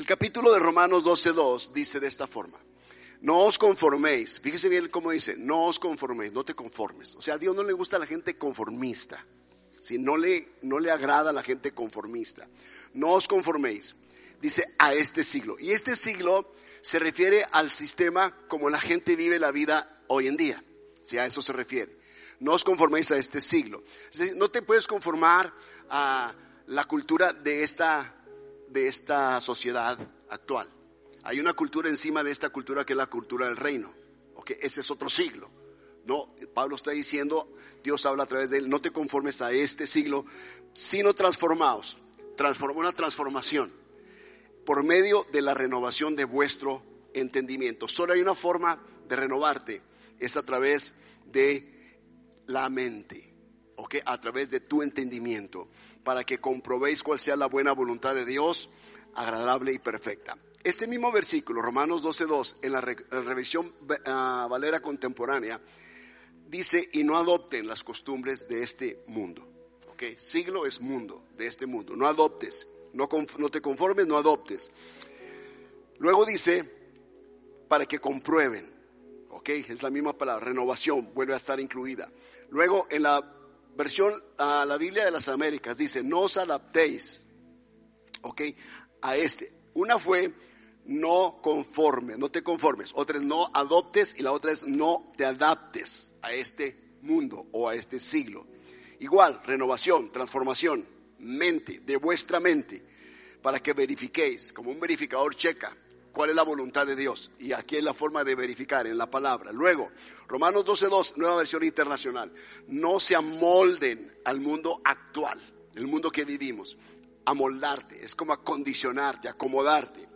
El capítulo de Romanos 12.2 dice de esta forma, no os conforméis, fíjese bien cómo dice, no os conforméis, no te conformes. O sea, a Dios no le gusta la gente conformista, si no le, no le agrada a la gente conformista. No os conforméis, dice a este siglo. Y este siglo se refiere al sistema como la gente vive la vida hoy en día, si a eso se refiere. No os conforméis a este siglo. No te puedes conformar a la cultura de esta, de esta sociedad actual. Hay una cultura encima de esta cultura que es la cultura del reino. Okay, ese es otro siglo. No, Pablo está diciendo, Dios habla a través de él, no te conformes a este siglo, sino transformaos. Transforma una transformación por medio de la renovación de vuestro entendimiento. Solo hay una forma de renovarte, es a través de la mente, ¿ok? A través de tu entendimiento, para que comprobéis cuál sea la buena voluntad de Dios, agradable y perfecta. Este mismo versículo, Romanos 12.2, en la, revisión ah, Valera contemporánea, dice, y no adopten las costumbres de este mundo. ¿Ok? Siglo es mundo, de este mundo. No adoptes no, te conformes, no adoptes. Luego dice, para que comprueben. ¿Ok? Es la misma palabra, renovación, vuelve a estar incluida. Luego, en la versión, a la Biblia de las Américas, dice, no os adaptéis. ¿Ok? A este. Una fue, no conforme, no te conformes. Otra es, no adoptes. Y la otra es, no te adaptes a este mundo o a este siglo. Igual, renovación, transformación mente, de vuestra mente, para que verifiquéis, como un verificador checa, cuál es la voluntad de Dios. Y aquí es la forma de verificar en la palabra. Luego, Romanos 12.2, nueva versión internacional. No se amolden al mundo actual, el mundo que vivimos. Amoldarte, es como acondicionarte, acomodarte.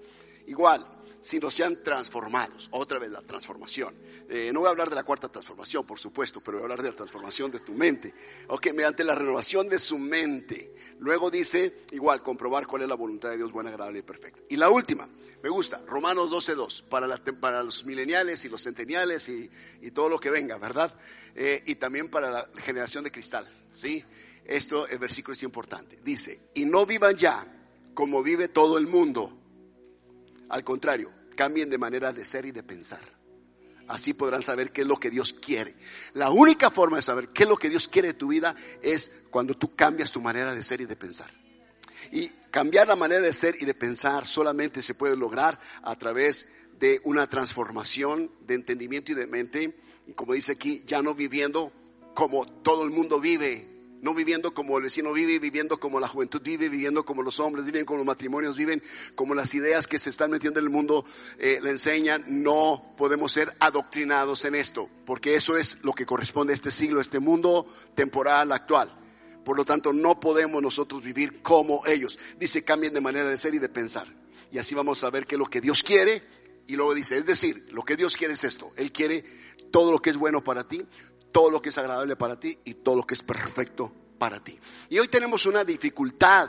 Igual, si no sean transformados. Otra vez la transformación. Eh, no voy a hablar de la cuarta transformación, por supuesto, pero voy a hablar de la transformación de tu mente. Ok, mediante la renovación de su mente. Luego dice, igual, comprobar cuál es la voluntad de Dios buena, agradable y perfecta. Y la última, me gusta, Romanos 12.2, para, para los mileniales y los centeniales y, todo lo que venga, ¿verdad? Eh, y también para la generación de cristal, ¿sí? Esto, el versículo es importante. Dice, y no vivan ya como vive todo el mundo al contrario, cambien de manera de ser y de pensar. Así podrán saber qué es lo que Dios quiere. La única forma de saber qué es lo que Dios quiere de tu vida es cuando tú cambias tu manera de ser y de pensar. Y cambiar la manera de ser y de pensar solamente se puede lograr a través de una transformación de entendimiento y de mente. Y como dice aquí, ya no viviendo como todo el mundo vive, no viviendo como el vecino vive, viviendo como la juventud vive, viviendo como los hombres viven, como los matrimonios viven, como las ideas que se están metiendo en el mundo eh, le enseñan. No podemos ser adoctrinados en esto, porque eso es lo que corresponde a este siglo, a este mundo temporal actual. Por lo tanto, no podemos nosotros vivir como ellos. Dice, cambien de manera de ser y de pensar. Y así vamos a ver qué es lo que Dios quiere. Y luego dice, es decir, lo que Dios quiere es esto. Él quiere todo lo que es bueno para ti, todo lo que es agradable para ti y todo lo que es perfecto para ti. Y hoy tenemos una dificultad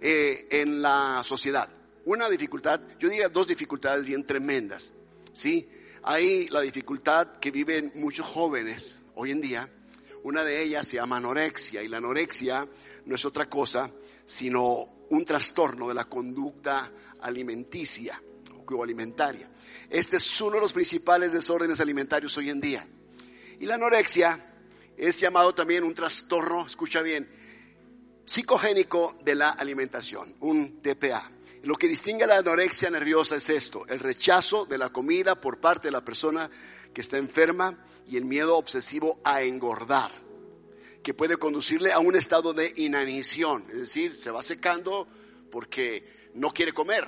eh, en la sociedad. Una dificultad, yo diría dos dificultades bien tremendas. ¿sí? Hay la dificultad que viven muchos jóvenes hoy en día. Una de ellas se llama anorexia y la anorexia no es otra cosa sino un trastorno de la conducta alimenticia o alimentaria. Este es uno de los principales desórdenes alimentarios hoy en día. Y la anorexia es llamado también un trastorno, escucha bien, psicogénico de la alimentación, un TPA. Lo que distingue a la anorexia nerviosa es esto, el rechazo de la comida por parte de la persona que está enferma y el miedo obsesivo a engordar, que puede conducirle a un estado de inanición, es decir, se va secando porque no quiere comer,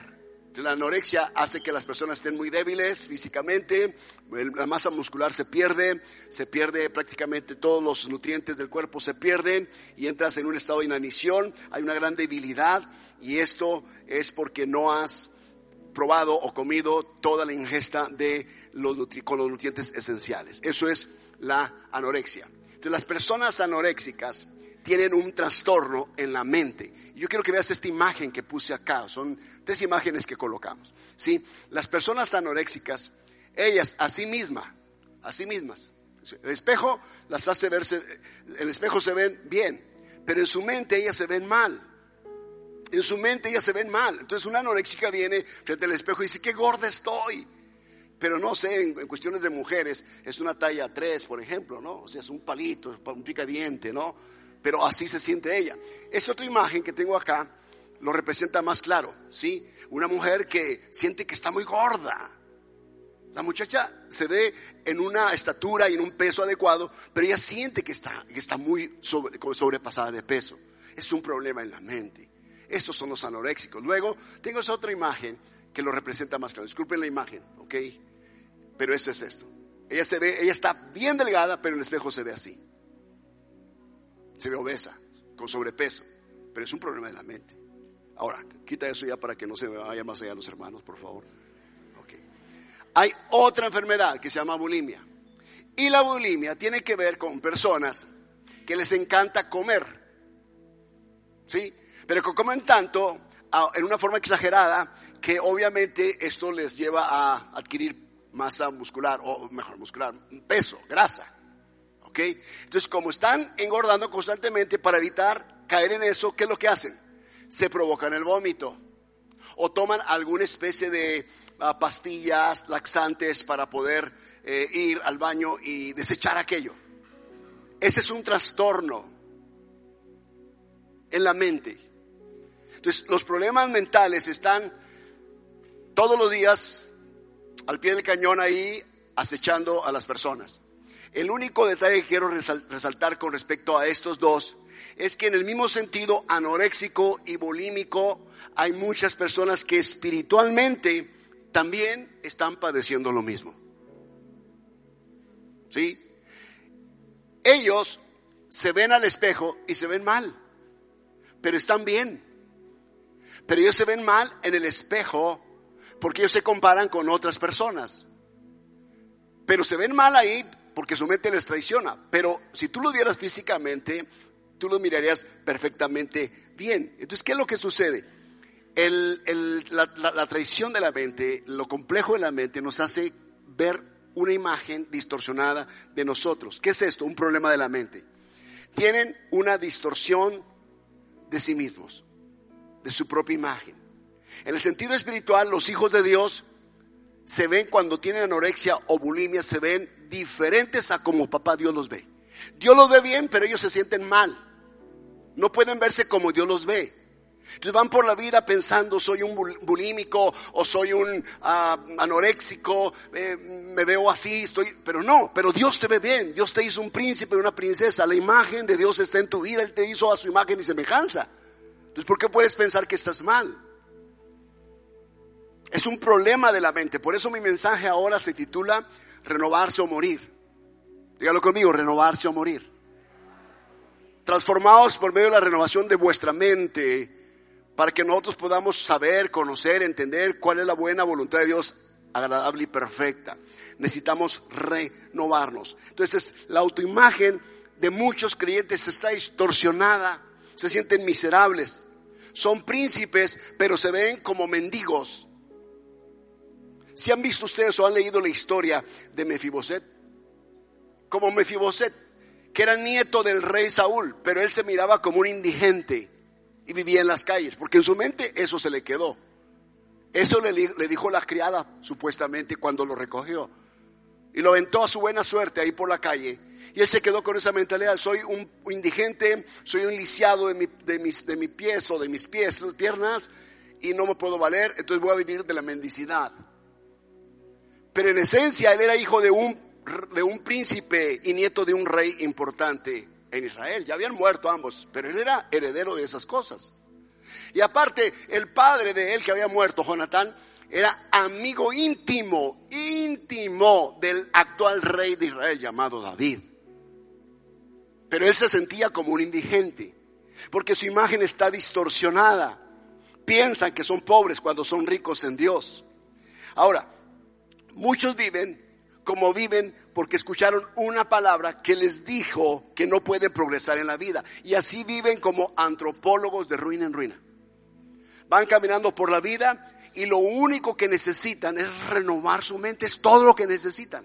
la anorexia hace que las personas estén muy débiles físicamente, la masa muscular se pierde, se pierde prácticamente todos los nutrientes del cuerpo se pierden y entras en un estado de inanición, hay una gran debilidad y esto es porque no has probado o comido toda la ingesta de los con los nutrientes esenciales. Eso es la anorexia. Entonces las personas anoréxicas tienen un trastorno en la mente. Yo quiero que veas esta imagen que puse acá. Son tres imágenes que colocamos. ¿sí? Las personas anoréxicas, ellas a sí mismas, a sí mismas, el espejo las hace verse, el espejo se ven bien, pero en su mente ellas se ven mal. en su mente ellas se ven mal. Entonces una anoréxica viene frente al espejo y dice, qué gorda estoy. Pero no sé, en, cuestiones de mujeres, es una talla 3, por ejemplo, ¿no? O sea, es un palito, un picadiente, ¿no? Pero así se siente ella. Esta otra imagen que tengo acá lo representa más claro, ¿sí? Una mujer que siente que está muy gorda. La muchacha se ve en una estatura y en un peso adecuado, pero ella siente que está, que está muy sobrepasada de peso. Es un problema en la mente. Estos son los anoréxicos. Luego, tengo otra imagen que lo representa más claro. Disculpen la imagen, ¿ok? Pero esto es esto. Ella se ve, ella está bien delgada, pero en el espejo se ve así. Se ve obesa, con sobrepeso. Pero es un problema de la mente. Ahora, quita eso ya para que no se vayan más allá los hermanos, por favor. Okay. Hay otra enfermedad que se llama bulimia. Y la bulimia tiene que ver con personas que les encanta comer. ¿Sí? Pero que comen tanto en una forma exagerada que obviamente esto les lleva a adquirir masa muscular, o mejor muscular, peso, grasa. ¿Ok? Entonces, como están engordando constantemente para evitar caer en eso, ¿qué es lo que hacen? Se provocan el vómito. O toman alguna especie de ah, pastillas laxantes para poder eh, ir al baño y desechar aquello. Ese es un trastorno en la mente. Entonces, los problemas mentales están todos los días al pie del cañón ahí acechando a las personas. El único detalle que quiero resaltar con respecto a estos dos es que en el mismo sentido anoréxico y bulímico hay muchas personas que espiritualmente también están padeciendo lo mismo. ¿Sí? Ellos se ven al espejo y se ven mal, pero están bien. Pero ellos se ven mal en el espejo porque ellos se comparan con otras personas. Pero se ven mal ahí porque su mente les traiciona. Pero si tú lo vieras físicamente, tú lo mirarías perfectamente bien. Entonces, ¿qué es lo que sucede? la, traición de la mente, lo complejo de la mente nos hace ver una imagen distorsionada de nosotros. ¿Qué es esto? Un problema de la mente. Tienen una distorsión de sí mismos, de su propia imagen. En el sentido espiritual, los hijos de Dios se ven cuando tienen anorexia o bulimia, se ven diferentes a como papá Dios los ve. Dios los ve bien, pero ellos se sienten mal. No pueden verse como Dios los ve. Entonces van por la vida pensando soy un bulímico o soy un ah, anoréxico, eh, me veo así, estoy, pero no, pero Dios te ve bien, Dios te hizo un príncipe y una princesa, la imagen de Dios está en tu vida, Él te hizo a su imagen y semejanza. Entonces, ¿por qué puedes pensar que estás mal? Es un problema de la mente. Por eso mi mensaje ahora se titula Renovarse o morir. Dígalo conmigo, renovarse o morir. Transformados por medio de la renovación de vuestra mente para que nosotros podamos saber, conocer, entender cuál es la buena voluntad de Dios agradable y perfecta. Necesitamos renovarnos. Entonces, la autoimagen de muchos creyentes está distorsionada, se sienten miserables, son príncipes, pero se ven como mendigos. Si han visto ustedes o han leído la historia de Mefiboset, como Mefiboset, que era nieto del rey Saúl, pero él se miraba como un indigente y vivía en las calles, porque en su mente eso se le quedó. Eso le, dijo la criada, supuestamente, cuando lo recogió. Y lo aventó a su buena suerte ahí por la calle. Y él se quedó con esa mentalidad, soy un indigente, soy un lisiado de, de, mis, de mi pies o de mis pies, piernas, y no me puedo valer, entonces voy a vivir de la mendicidad. Pero en esencia él era hijo de un, de un príncipe y nieto de un rey importante en Israel. Ya habían muerto ambos, pero él era heredero de esas cosas. Y aparte, el padre de él que había muerto, Jonatán, era amigo íntimo, íntimo del actual rey de Israel llamado David. Pero él se sentía como un indigente, porque su imagen está distorsionada. Piensan que son pobres cuando son ricos en Dios. Ahora, Muchos viven como viven porque escucharon una palabra que les dijo que no pueden progresar en la vida. Y así viven como antropólogos de ruina en ruina. Van caminando por la vida y lo único que necesitan es renovar su mente, es todo lo que necesitan.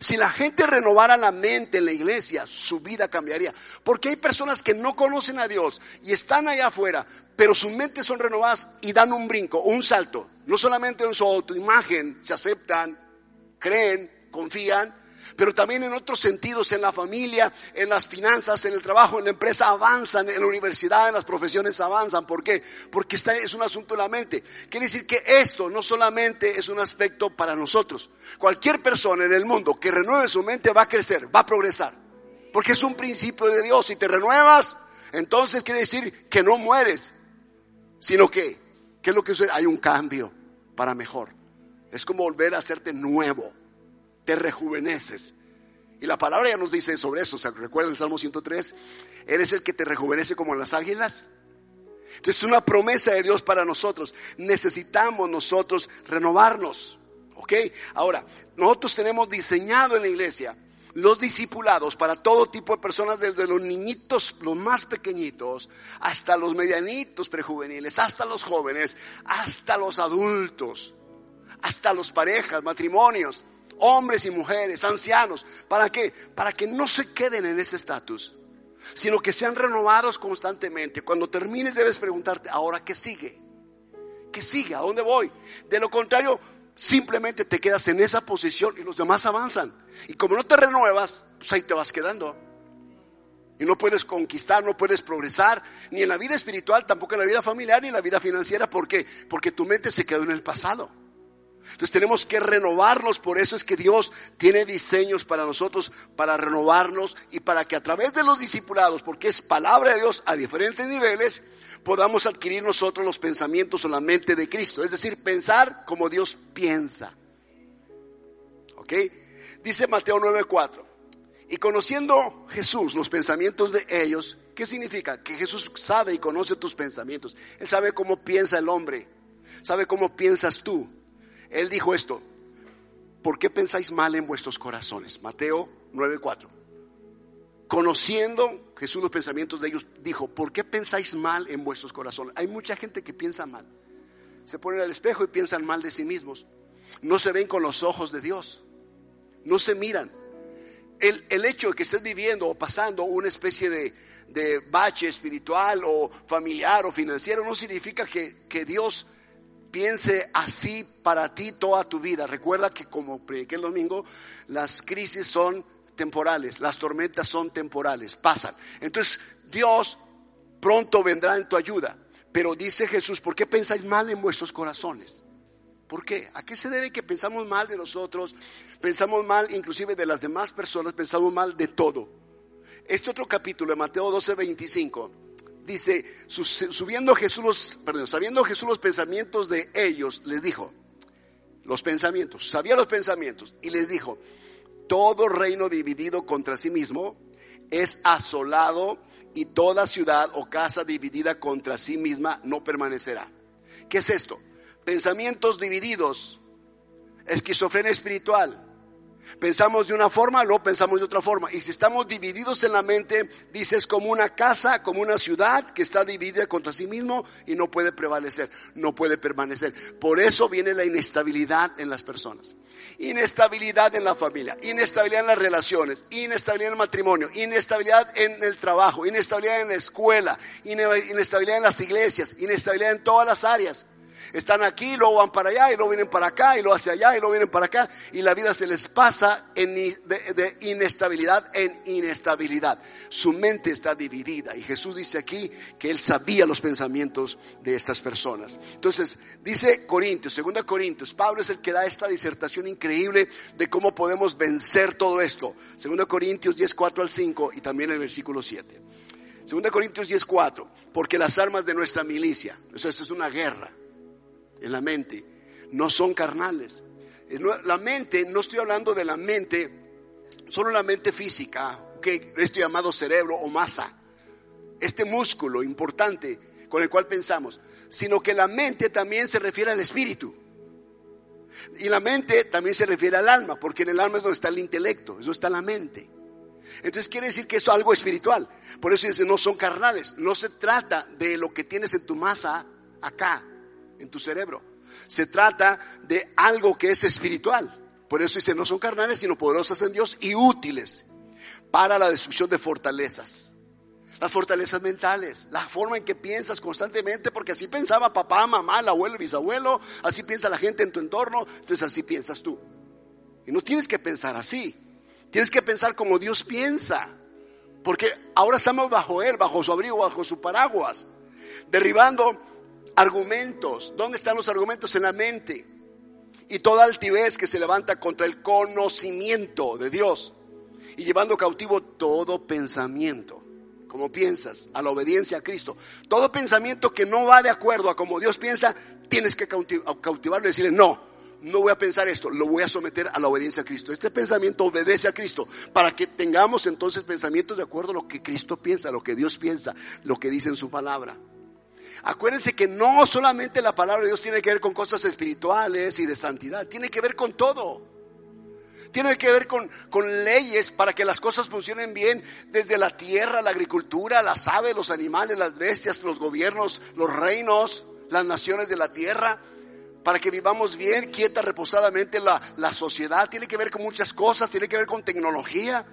Si la gente renovara la mente en la iglesia, su vida cambiaría. Porque hay personas que no conocen a Dios y están allá afuera, pero sus mentes son renovadas y dan un brinco, un salto. No solamente en su autoimagen se aceptan, creen, confían, pero también en otros sentidos, en la familia, en las finanzas, en el trabajo, en la empresa avanzan, en la universidad, en las profesiones avanzan. ¿Por qué? Porque está, es un asunto de la mente. Quiere decir que esto no solamente es un aspecto para nosotros. Cualquier persona en el mundo que renueve su mente va a crecer, va a progresar. Porque es un principio de Dios. Si te renuevas, entonces quiere decir que no mueres, sino que, ¿qué es lo que? Hay un cambio para mejor. Es como volver a hacerte nuevo. Te rejuveneces. Y la palabra ya nos dice sobre eso. ¿Se recuerda el Salmo 103? Eres el que te rejuvenece como las águilas. Entonces es una promesa de Dios para nosotros. Necesitamos nosotros renovarnos. ¿Ok? Ahora, nosotros tenemos diseñado en la iglesia los discipulados para todo tipo de personas, desde los niñitos, los más pequeñitos, hasta los medianitos prejuveniles, hasta los jóvenes, hasta los adultos, hasta los parejas, matrimonios, hombres y mujeres, ancianos. ¿Para qué? Para que no se queden en ese estatus, sino que sean renovados constantemente. Cuando termines debes preguntarte, ¿ahora qué sigue? ¿Qué sigue? ¿A dónde voy? De lo contrario, simplemente te quedas en esa posición y los demás avanzan. Y como no te renuevas, pues ahí te vas quedando. Y no puedes conquistar, no puedes progresar, ni en la vida espiritual, tampoco en la vida familiar, ni en la vida financiera. ¿Por qué? Porque tu mente se quedó en el pasado. Entonces tenemos que renovarnos, por eso es que Dios tiene diseños para nosotros, para renovarnos y para que a través de los discipulados, porque es palabra de Dios a diferentes niveles, podamos adquirir nosotros los pensamientos o la mente de Cristo. Es decir, pensar como Dios piensa. ¿Ok? Dice Mateo 9:4. Y conociendo Jesús los pensamientos de ellos, ¿qué significa? Que Jesús sabe y conoce tus pensamientos. Él sabe cómo piensa el hombre. Sabe cómo piensas tú. Él dijo esto. ¿Por qué pensáis mal en vuestros corazones? Mateo 9:4 conociendo Jesús los pensamientos de ellos, dijo, ¿por qué pensáis mal en vuestros corazones? Hay mucha gente que piensa mal. Se ponen al espejo y piensan mal de sí mismos. No se ven con los ojos de Dios. No se miran. El, el hecho de que estés viviendo o pasando una especie de, de, bache espiritual o familiar o financiero no significa que, que Dios piense así para ti toda tu vida. Recuerda que como prediqué el domingo, las crisis son temporales, las tormentas son temporales, pasan. Entonces Dios pronto vendrá en tu ayuda. Pero dice Jesús, ¿por qué pensáis mal en vuestros corazones? ¿Por qué? ¿A qué se debe que pensamos mal de nosotros? Pensamos mal inclusive de las demás personas, pensamos mal de todo. Este otro capítulo de Mateo 12, 25 dice, subiendo Jesús los, perdón, sabiendo Jesús los pensamientos de ellos, les dijo, los pensamientos, sabía los pensamientos y les dijo, todo reino dividido contra sí mismo es asolado y toda ciudad o casa dividida contra sí misma no permanecerá. ¿Qué es esto? Pensamientos divididos, esquizofrenia espiritual, Pensamos de una forma, luego pensamos de otra forma. Y si estamos divididos en la mente, dices como una casa, como una ciudad que está dividida contra sí mismo y no puede prevalecer, no puede permanecer. Por eso viene la inestabilidad en las personas. Inestabilidad en la familia, inestabilidad en las relaciones, inestabilidad en el matrimonio, inestabilidad en el trabajo, inestabilidad en la escuela, inestabilidad en las iglesias, inestabilidad en todas las áreas están aquí, luego van para allá, y luego vienen para acá, y luego hacia allá, y luego vienen para acá, y la vida se les pasa en, de, inestabilidad en inestabilidad. Su mente está dividida, y Jesús dice aquí que Él sabía los pensamientos de estas personas. Entonces, dice Corintios, segunda Corintios, Pablo es el que da esta disertación increíble de cómo podemos vencer todo esto. Segunda Corintios 10, 4 al 5, y también el versículo 7. Segunda Corintios 10, 4, porque las armas de nuestra milicia, o sea, esto es una guerra en la mente, no son carnales. La mente, no estoy hablando de la mente, solo la mente física, que esto llamado cerebro o masa, este músculo importante con el cual pensamos, sino que la mente también se refiere al espíritu. Y la mente también se refiere al alma, porque en el alma es donde está el intelecto, eso está la mente. Entonces quiere decir que es algo espiritual. Por eso dice, no son carnales. No se trata de lo que tienes en tu masa acá, en tu cerebro. Se trata de algo que es espiritual. Por eso dice, no son carnales, sino poderosas en Dios y útiles para la destrucción de fortalezas. las fortalezas mentales, la forma en que piensas constantemente, porque así pensaba papá, mamá, el abuelo, el bisabuelo, así piensa la gente en tu entorno, entonces así piensas tú. Y no tienes que pensar así, tienes que pensar como Dios piensa, porque ahora estamos bajo Él, bajo su abrigo, bajo su paraguas, derribando argumentos. ¿Dónde están los argumentos? En la mente. Y toda altivez que se levanta contra el conocimiento de Dios y llevando cautivo todo pensamiento como piensas, a la obediencia a Cristo. Todo pensamiento que no va de acuerdo a como Dios piensa, tienes que cautivarlo y decirle, no, no voy a pensar esto, lo voy a someter a la obediencia a Cristo. Este pensamiento obedece a Cristo para que tengamos entonces pensamientos de acuerdo a lo que Cristo piensa, lo que Dios piensa, lo que dice en su palabra. Acuérdense que no solamente la palabra de Dios tiene que ver con cosas espirituales y de santidad, tiene que ver con todo tiene que ver con, leyes para que las cosas funcionen bien desde la tierra, la agricultura, las aves, los animales, las bestias, los gobiernos, los reinos, las naciones de la tierra, para que vivamos bien, quieta, reposadamente la, la sociedad. Tiene que ver con muchas cosas, tiene que ver con tecnología,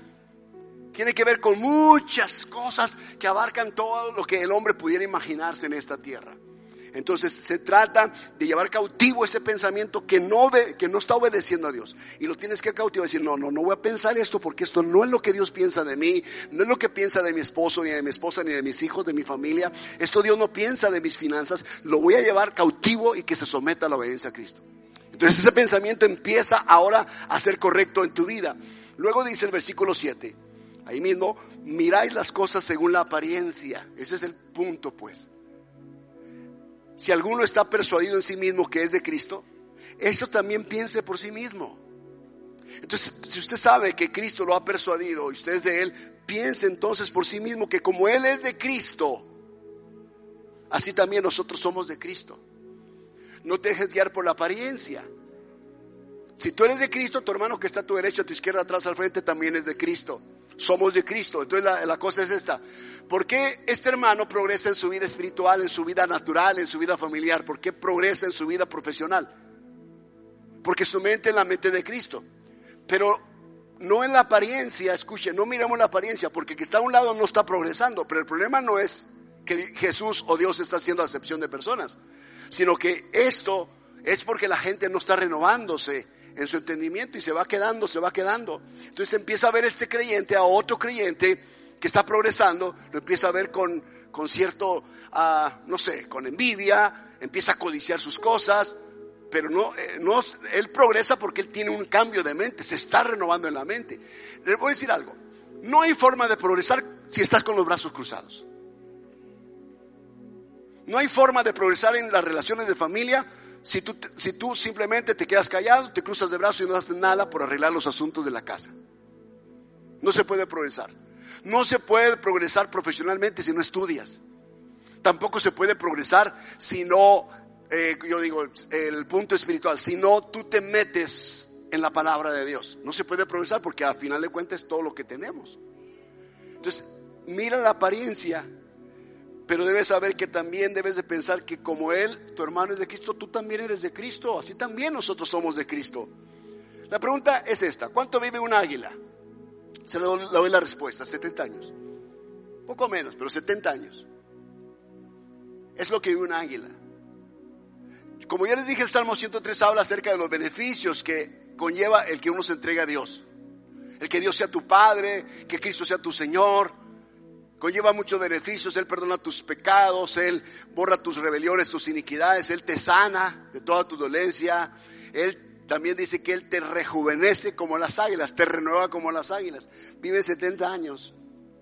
tiene que ver con muchas cosas que abarcan todo lo que el hombre pudiera imaginarse en esta tierra. Entonces se trata de llevar cautivo ese pensamiento que no, que no está obedeciendo a Dios. Y lo tienes que cautivar, decir, no, no, no voy a pensar esto porque esto no es lo que Dios piensa de mí, no es lo que piensa de mi esposo, ni de mi esposa, ni de mis hijos, de mi familia. Esto Dios no piensa de mis finanzas, lo voy a llevar cautivo y que se someta a la obediencia a Cristo. Entonces ese pensamiento empieza ahora a ser correcto en tu vida. Luego dice el versículo 7, ahí mismo, miráis las cosas según la apariencia. Ese es el punto pues si alguno está persuadido en sí mismo que es de Cristo, eso también piense por sí mismo. Entonces, si usted sabe que Cristo lo ha persuadido y usted es de Él, piense entonces por sí mismo que como Él es de Cristo, así también nosotros somos de Cristo. No te dejes guiar por la apariencia. Si tú eres de Cristo, tu hermano que está a tu derecha, a tu izquierda, atrás, al frente, también es de Cristo. Somos de Cristo. Entonces la, cosa es esta. ¿Por qué este hermano progresa en su vida espiritual, en su vida natural, en su vida familiar? ¿Por qué progresa en su vida profesional? Porque su mente es la mente de Cristo. Pero no en la apariencia, escuche, no miremos la apariencia, porque que está a un lado no está progresando. Pero el problema no es que Jesús o Dios está haciendo acepción de personas, sino que esto es porque la gente no está renovándose en su entendimiento y se va quedando, se va quedando. Entonces empieza a ver este creyente a otro creyente que está progresando, lo empieza a ver con, con cierto, ah, no sé, con envidia, empieza a codiciar sus cosas, pero no, eh, no, él progresa porque él tiene un cambio de mente, se está renovando en la mente. Le voy a decir algo, no hay forma de progresar si estás con los brazos cruzados. No hay forma de progresar en las relaciones de familia si tú, si tú simplemente te quedas callado, te cruzas de brazos y no haces nada por arreglar los asuntos de la casa. No se puede progresar. No se puede progresar profesionalmente si no estudias. Tampoco se puede progresar si no, eh, yo digo, el punto espiritual, si no tú te metes en la palabra de Dios. No se puede progresar porque al final de cuentas es todo lo que tenemos. Entonces, mira la apariencia, pero debes saber que también debes de pensar que como Él, tu hermano es de Cristo, tú también eres de Cristo, así también nosotros somos de Cristo. La pregunta es esta, ¿cuánto vive un águila? Se le doy la respuesta, 70 años. Poco menos, pero 70 años. Es lo que vive un águila. Como ya les dije, el Salmo 103 habla acerca de los beneficios que conlleva el que uno se entrega a Dios. El que Dios sea tu Padre, que Cristo sea tu Señor. Conlleva muchos beneficios. Él perdona tus pecados, Él borra tus rebeliones, tus iniquidades, Él te sana de toda tu dolencia. Él también dice que Él te rejuvenece como las águilas, te renueva como las águilas. Vive 70 años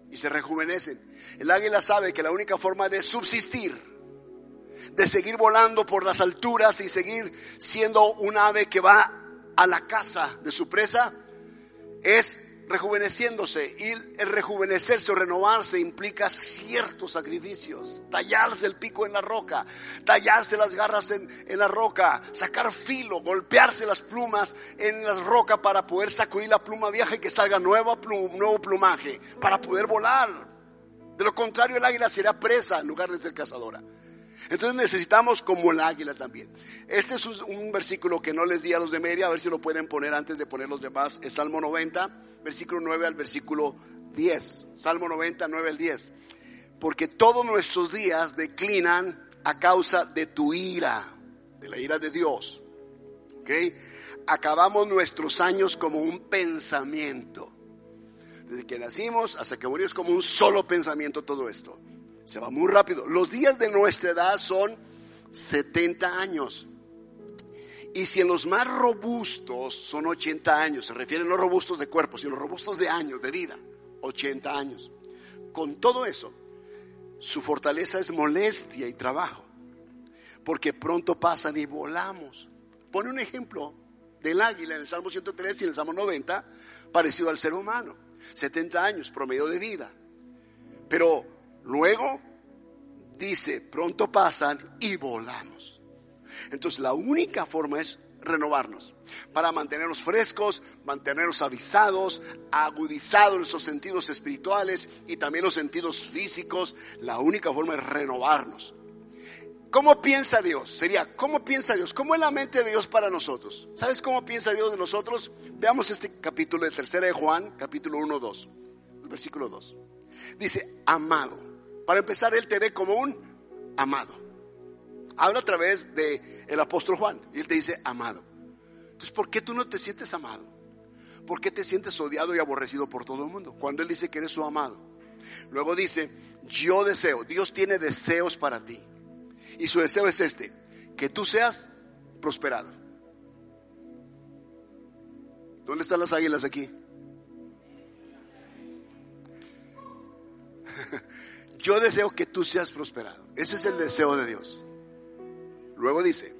y se rejuvenecen. El águila sabe que la única forma de subsistir, de seguir volando por las alturas y seguir siendo un ave que va a la casa de su presa, es rejuveneciéndose. Y el rejuvenecerse o renovarse implica ciertos sacrificios. Tallarse el pico en la roca, tallarse las garras en, la roca, sacar filo, golpearse las plumas en la roca para poder sacudir la pluma vieja y que salga nuevo, nuevo plumaje, para poder volar. De lo contrario, el águila será presa en lugar de ser cazadora. Entonces necesitamos como el águila también. Este es un versículo que no les di a los de media, a ver si lo pueden poner antes de poner los demás. Es Salmo 90 versículo 9 al versículo 10. Salmo 90, 9 al 10. porque todos nuestros días declinan a causa de tu ira, de la ira de Dios. ¿Ok? Acabamos nuestros años como un pensamiento. Desde que nacimos hasta que morimos como un solo pensamiento todo esto. Se va muy rápido. Los días de nuestra edad son 70 años. Y si en los más robustos son 80 años, se refieren no robustos de cuerpo, sino robustos de años, de vida, 80 años. Con todo eso, su fortaleza es molestia y trabajo, porque pronto pasan y volamos. Pone un ejemplo del águila en el Salmo 103 y en el Salmo 90, parecido al ser humano. 70 años, promedio de vida. Pero luego dice, pronto pasan y volamos. Entonces la única forma es renovarnos para mantenernos frescos, mantenernos avisados, agudizados nuestros sentidos espirituales y también los sentidos físicos. La única forma es renovarnos. ¿Cómo piensa Dios? Sería, ¿cómo piensa Dios? ¿Cómo es la mente de Dios para nosotros? ¿Sabes cómo piensa Dios de nosotros? Veamos este capítulo de tercera de Juan, capítulo 1, 2, el versículo 2. Dice, amado. Para empezar, Él te ve como un amado. Habla a través de el apóstol Juan y Él te dice, amado. Entonces, ¿por qué tú no te sientes amado? ¿Por qué te sientes odiado y aborrecido por todo el mundo? Cuando Él dice que eres su amado. Luego dice, yo deseo, Dios tiene deseos para ti. Y su deseo es este, que tú seas prosperado. ¿Dónde están las águilas aquí? Yo deseo que tú seas prosperado. Ese es el deseo de Dios. Luego dice,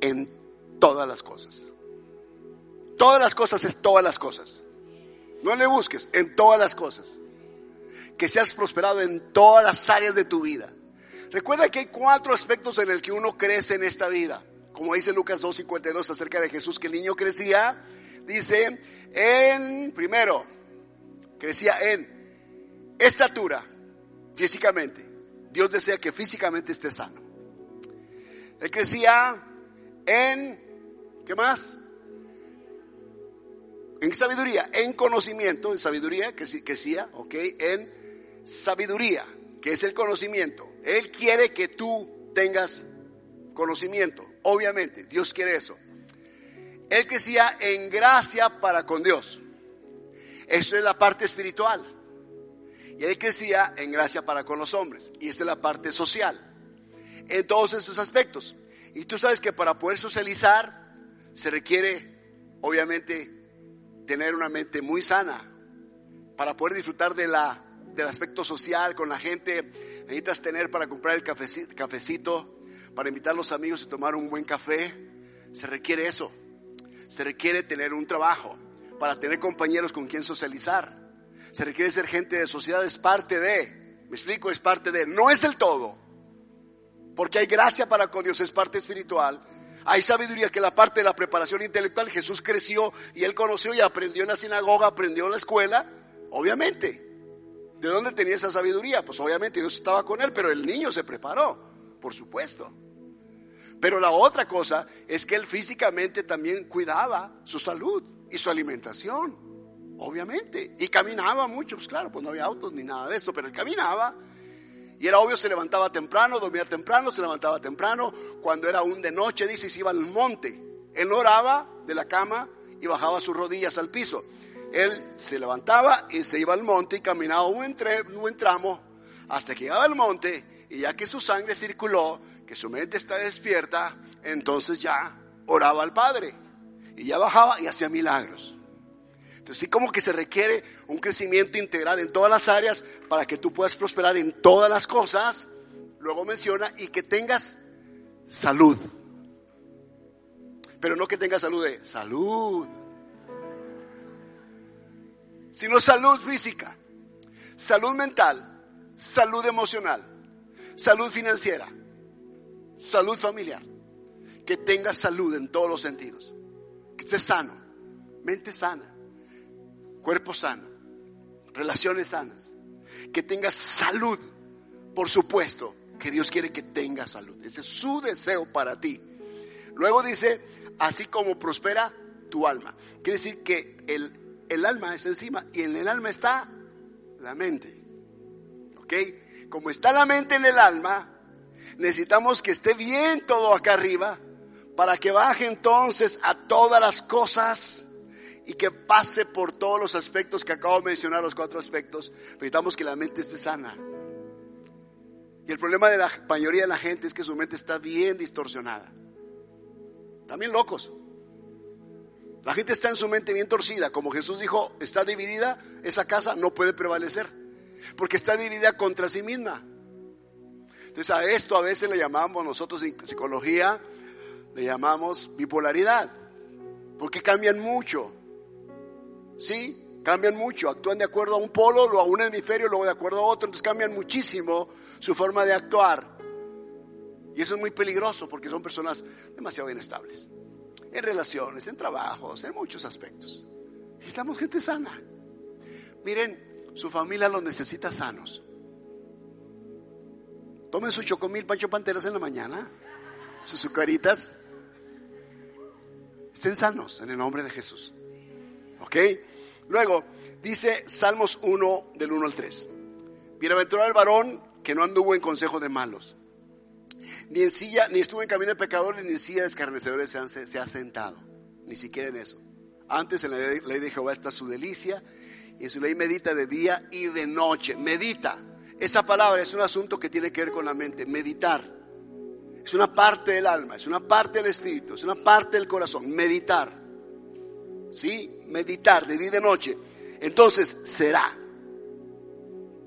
en todas las cosas. Todas las cosas es todas las cosas. No le busques, en todas las cosas. Que seas prosperado en todas las áreas de tu vida. Recuerda que hay cuatro aspectos en el que uno crece en esta vida. Como dice Lucas 2.52 acerca de Jesús, que el niño crecía, dice, en, primero, crecía en estatura, físicamente. Dios desea que físicamente esté sano. Él crecía en, ¿qué más? En sabiduría, en conocimiento, en sabiduría, crecía, ok, en sabiduría, que es el conocimiento. Él quiere que tú tengas conocimiento, obviamente, Dios quiere eso. Él crecía en gracia para con Dios. Eso es la parte espiritual. Y él crecía en gracia para con los hombres. Y esta es la parte social. En todos esos aspectos. Y tú sabes que para poder socializar se requiere, obviamente, tener una mente muy sana. Para poder disfrutar de la, del aspecto social con la gente necesitas tener para comprar el cafecito, para invitar a los amigos a tomar un buen café. Se requiere eso. Se requiere tener un trabajo para tener compañeros con quien socializar. Se requiere ser gente de sociedad, es parte de. Me explico, es parte de. No es el todo. Porque hay gracia para con Dios, es parte espiritual. Hay sabiduría que la parte de la preparación intelectual. Jesús creció y él conoció y aprendió en la sinagoga, aprendió en la escuela. Obviamente. ¿De dónde tenía esa sabiduría? Pues obviamente Dios estaba con él, pero el niño se preparó, por supuesto. Pero la otra cosa es que él físicamente también cuidaba su salud y su alimentación, obviamente. Y caminaba mucho, pues claro, pues no había autos ni nada de esto, pero él caminaba. Y era obvio, se levantaba temprano, dormía temprano, se levantaba temprano. Cuando era aún de noche, dice, se iba al monte. Él oraba de la cama y bajaba sus rodillas al piso él se levantaba y se iba al monte y caminaba un, buen tramo hasta que llegaba al monte y ya que su sangre circuló, que su mente está despierta, entonces ya oraba al Padre y ya bajaba y hacía milagros. Entonces sí como que se requiere un crecimiento integral en todas las áreas para que tú puedas prosperar en todas las cosas. Luego menciona y que tengas salud. Pero no que tengas salud de salud sino salud física, salud mental, salud emocional, salud financiera, salud familiar. Que tengas salud en todos los sentidos. Que estés sano, mente sana, cuerpo sano, relaciones sanas. Que tengas salud, por supuesto, que Dios quiere que tengas salud. Ese es su deseo para ti. Luego dice, así como prospera tu alma. Quiere decir que el el alma es encima y en el alma está la mente. ¿Ok? Como está la mente en el alma, necesitamos que esté bien todo acá arriba para que baje entonces a todas las cosas y que pase por todos los aspectos que acabo de mencionar, los cuatro aspectos. Necesitamos que la mente esté sana. Y el problema de la mayoría de la gente es que su mente está bien distorsionada. También locos. La gente está en su mente bien torcida. Como Jesús dijo, está dividida, esa casa no puede prevalecer. Porque está dividida contra sí misma. Entonces a esto a veces le llamamos nosotros en psicología le llamamos bipolaridad, porque cambian mucho. ¿Sí? Cambian mucho, actúan de acuerdo a un polo, o a un hemisferio, luego de acuerdo a otro, entonces cambian muchísimo su forma de actuar. Y eso es muy peligroso porque son personas demasiado inestables. En relaciones, en trabajos, en muchos aspectos. Necesitamos gente sana. Miren, su familia los necesita sanos. Tomen su chocomil Pancho Panteras en la mañana, sus sucaritas estén sanos en el nombre de Jesús. ¿Ok? Luego, dice Salmos 1 del 1 al 3. Bienaventurado el varón que no anduvo en consejo de malos, ni en silla, ni estuvo en camino de pecadores, ni en silla de escarnecedores se, se ha sentado, ni siquiera en eso. Antes en la ley de Jehová está su delicia, y en su ley medita de día y de noche. Medita. Esa palabra es un asunto que tiene que ver con la mente, meditar es una parte del alma, es una parte del espíritu, es una parte del corazón. Meditar. ¿Sí? Meditar de día y de noche. Entonces será.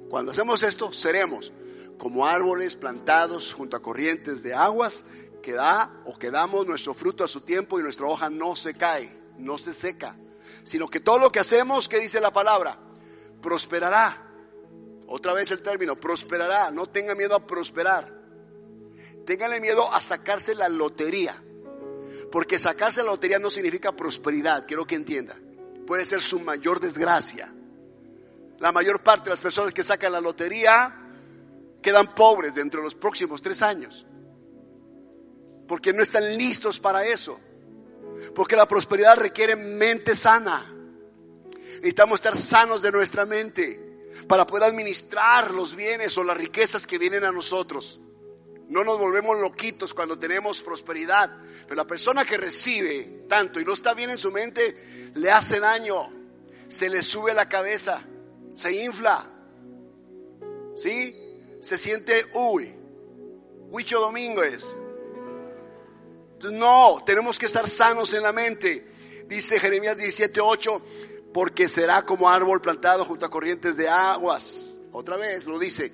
Cuando hacemos esto, seremos como árboles plantados junto a corrientes de aguas que da o que damos nuestro fruto a su tiempo y nuestra hoja no se cae, no se seca, sino que todo lo que hacemos, que dice la palabra, prosperará. Otra vez el término, prosperará. No tenga miedo a prosperar. Téngale miedo a sacarse la lotería. Porque sacarse la lotería no significa prosperidad, quiero que entienda. Puede ser su mayor desgracia. La mayor parte de las personas que sacan la lotería quedan pobres dentro de los próximos tres años. Porque no están listos para eso. Porque la prosperidad requiere mente sana. Necesitamos estar sanos de nuestra mente para poder administrar los bienes o las riquezas que vienen a nosotros. No nos volvemos loquitos cuando tenemos prosperidad. Pero la persona que recibe tanto y no está bien en su mente, le hace daño. Se le sube la cabeza. Se infla. ¿Sí? Se siente, uy, Huicho Domingo es. No, tenemos que estar sanos en la mente. Dice Jeremías 17:8, porque será como árbol plantado junto a corrientes de aguas. Otra vez lo dice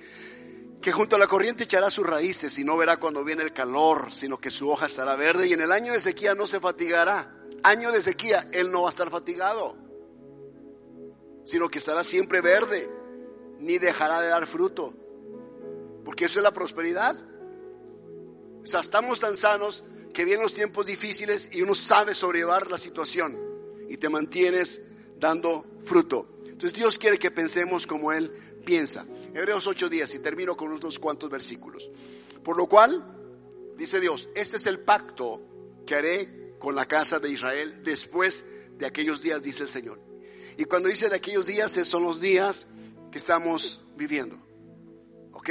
que junto a la corriente echará sus raíces y no verá cuando viene el calor, sino que su hoja estará verde y en el año de sequía no se fatigará. Año de sequía, él no va a estar fatigado, sino que estará siempre verde, ni dejará de dar fruto, porque eso es la prosperidad. O sea, estamos tan sanos que vienen los tiempos difíciles y uno sabe sobrellevar la situación y te mantienes dando fruto. Entonces Dios quiere que pensemos como Él piensa. Hebreos 8 días y termino con unos cuantos versículos. Por lo cual, dice Dios, este es el pacto que haré con la casa de Israel después de aquellos días, dice el Señor. Y cuando dice de aquellos días, son los días que estamos viviendo. ¿Ok?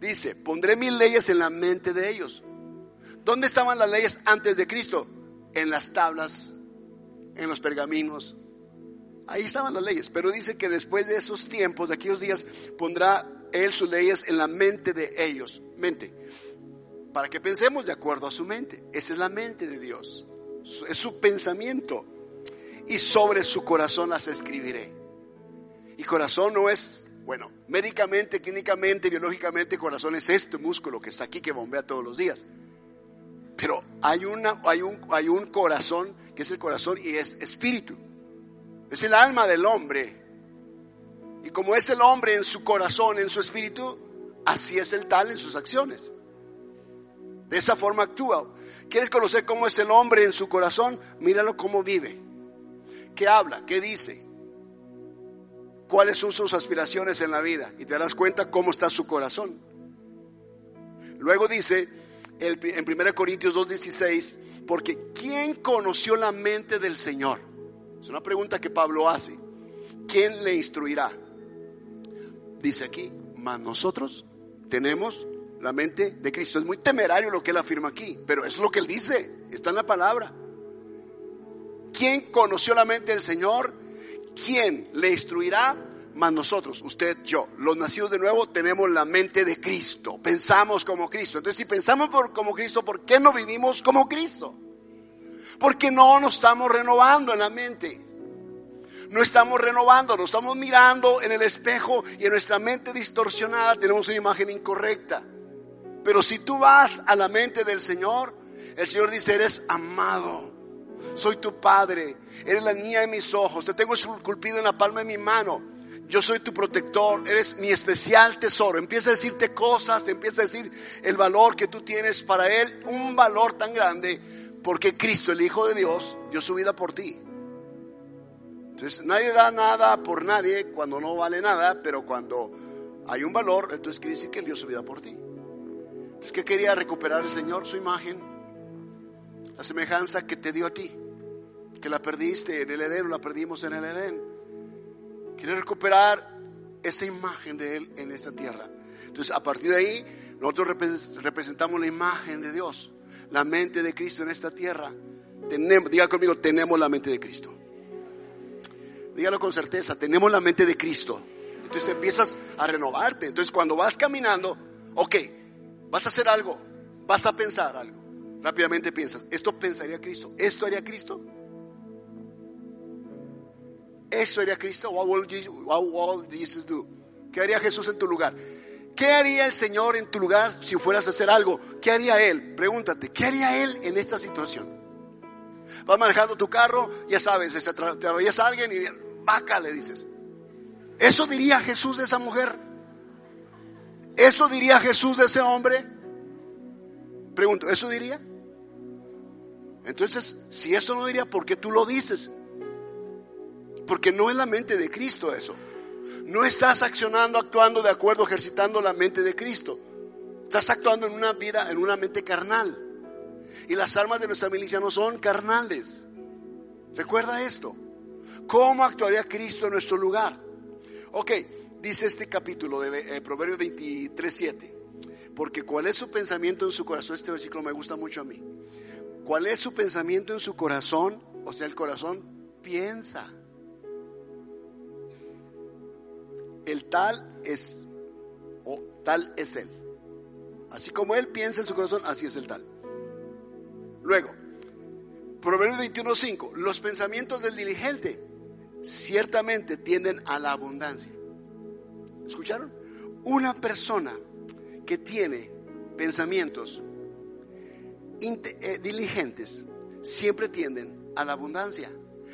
Dice, pondré mil leyes en la mente de ellos. ¿Dónde estaban las leyes antes de Cristo? En las tablas, en los pergaminos, Ahí estaban las leyes, pero dice que después de esos tiempos, de aquellos días, pondrá Él sus leyes en la mente de ellos. Mente. Para que pensemos de acuerdo a su mente. Esa es la mente de Dios. Es su pensamiento. Y sobre su corazón las escribiré. Y corazón no es, bueno, médicamente, clínicamente, biológicamente, corazón es este músculo que está aquí, que bombea todos los días. Pero hay, una, hay, un, hay un corazón que es el corazón y es espíritu. Es el alma del hombre. Y como es el hombre en su corazón, en su espíritu, así es el tal en sus acciones. De esa forma actúa. ¿Quieres conocer cómo es el hombre en su corazón? Míralo cómo vive. ¿Qué habla? ¿Qué dice? ¿Cuáles son sus aspiraciones en la vida? Y te darás cuenta cómo está su corazón. Luego dice en 1 Corintios 2.16, porque ¿quién conoció la mente del Señor? Es una pregunta que Pablo hace. ¿Quién le instruirá? Dice aquí, mas nosotros tenemos la mente de Cristo. Es muy temerario lo que él afirma aquí, pero es lo que él dice, está en la palabra. ¿Quién conoció la mente del Señor? ¿Quién le instruirá? Más nosotros, usted, yo, los nacidos de nuevo, tenemos la mente de Cristo. Pensamos como Cristo. Entonces, si pensamos por, como Cristo, ¿por qué no vivimos como Cristo? Porque no nos estamos renovando en la mente. No estamos renovando, nos estamos mirando en el espejo y en nuestra mente distorsionada tenemos una imagen incorrecta. Pero si tú vas a la mente del Señor, el Señor dice, eres amado, soy tu Padre, eres la niña de mis ojos, te tengo esculpido en la palma de mi mano, yo soy tu protector, eres mi especial tesoro. Empieza a decirte cosas, te empieza a decir el valor que tú tienes para Él, un valor tan grande, porque Cristo, el Hijo de Dios, dio su vida por ti. Entonces nadie da nada por nadie cuando no vale nada, pero cuando hay un valor, entonces quiere decir que Él dio su vida por ti. Entonces, ¿qué quería recuperar el Señor? Su imagen, la semejanza que te dio a ti, que la perdiste en el Edén o la perdimos en el Edén. Quiere recuperar esa imagen de Él en esta tierra. Entonces, a partir de ahí, nosotros representamos la imagen de Dios, la mente de Cristo en esta tierra. Tenemos, diga conmigo, tenemos la mente de Cristo. Dígalo con certeza, tenemos la mente de Cristo. Entonces empiezas a renovarte. Entonces cuando vas caminando, ok, vas a hacer algo, vas a pensar algo. Rápidamente piensas, ¿esto pensaría Cristo? ¿Esto haría Cristo? ¿Esto haría Cristo? What will Jesus do? ¿Qué haría Jesús en tu lugar? ¿Qué haría el Señor en tu lugar si fueras a hacer algo? ¿Qué haría Él? Pregúntate, ¿qué haría Él en esta situación? Vas manejando tu carro, ya sabes, este, te veías a alguien y vaca le dices. ¿Eso diría Jesús de esa mujer? ¿Eso diría Jesús de ese hombre? Pregunto, ¿eso diría? Entonces, si eso no diría, ¿por qué tú lo dices? Porque no es la mente de Cristo eso. No estás accionando, actuando de acuerdo, ejercitando la mente de Cristo. Estás actuando en una vida, en una mente carnal. Y las armas de nuestra milicia no son carnales. Recuerda esto. ¿Cómo actuaría Cristo en nuestro lugar? Ok, dice este capítulo de eh, Proverbios 23, 7. Porque cuál es su pensamiento en su corazón, este versículo me gusta mucho a mí. ¿Cuál es su pensamiento en su corazón? O sea, el corazón piensa. El tal es, o tal es él. Así como él piensa en su corazón, así es el tal. Luego, Proverbios 21.5, los pensamientos del diligente ciertamente tienden a la abundancia. ¿Escucharon? Una persona que tiene pensamientos eh, diligentes siempre tienden a la abundancia.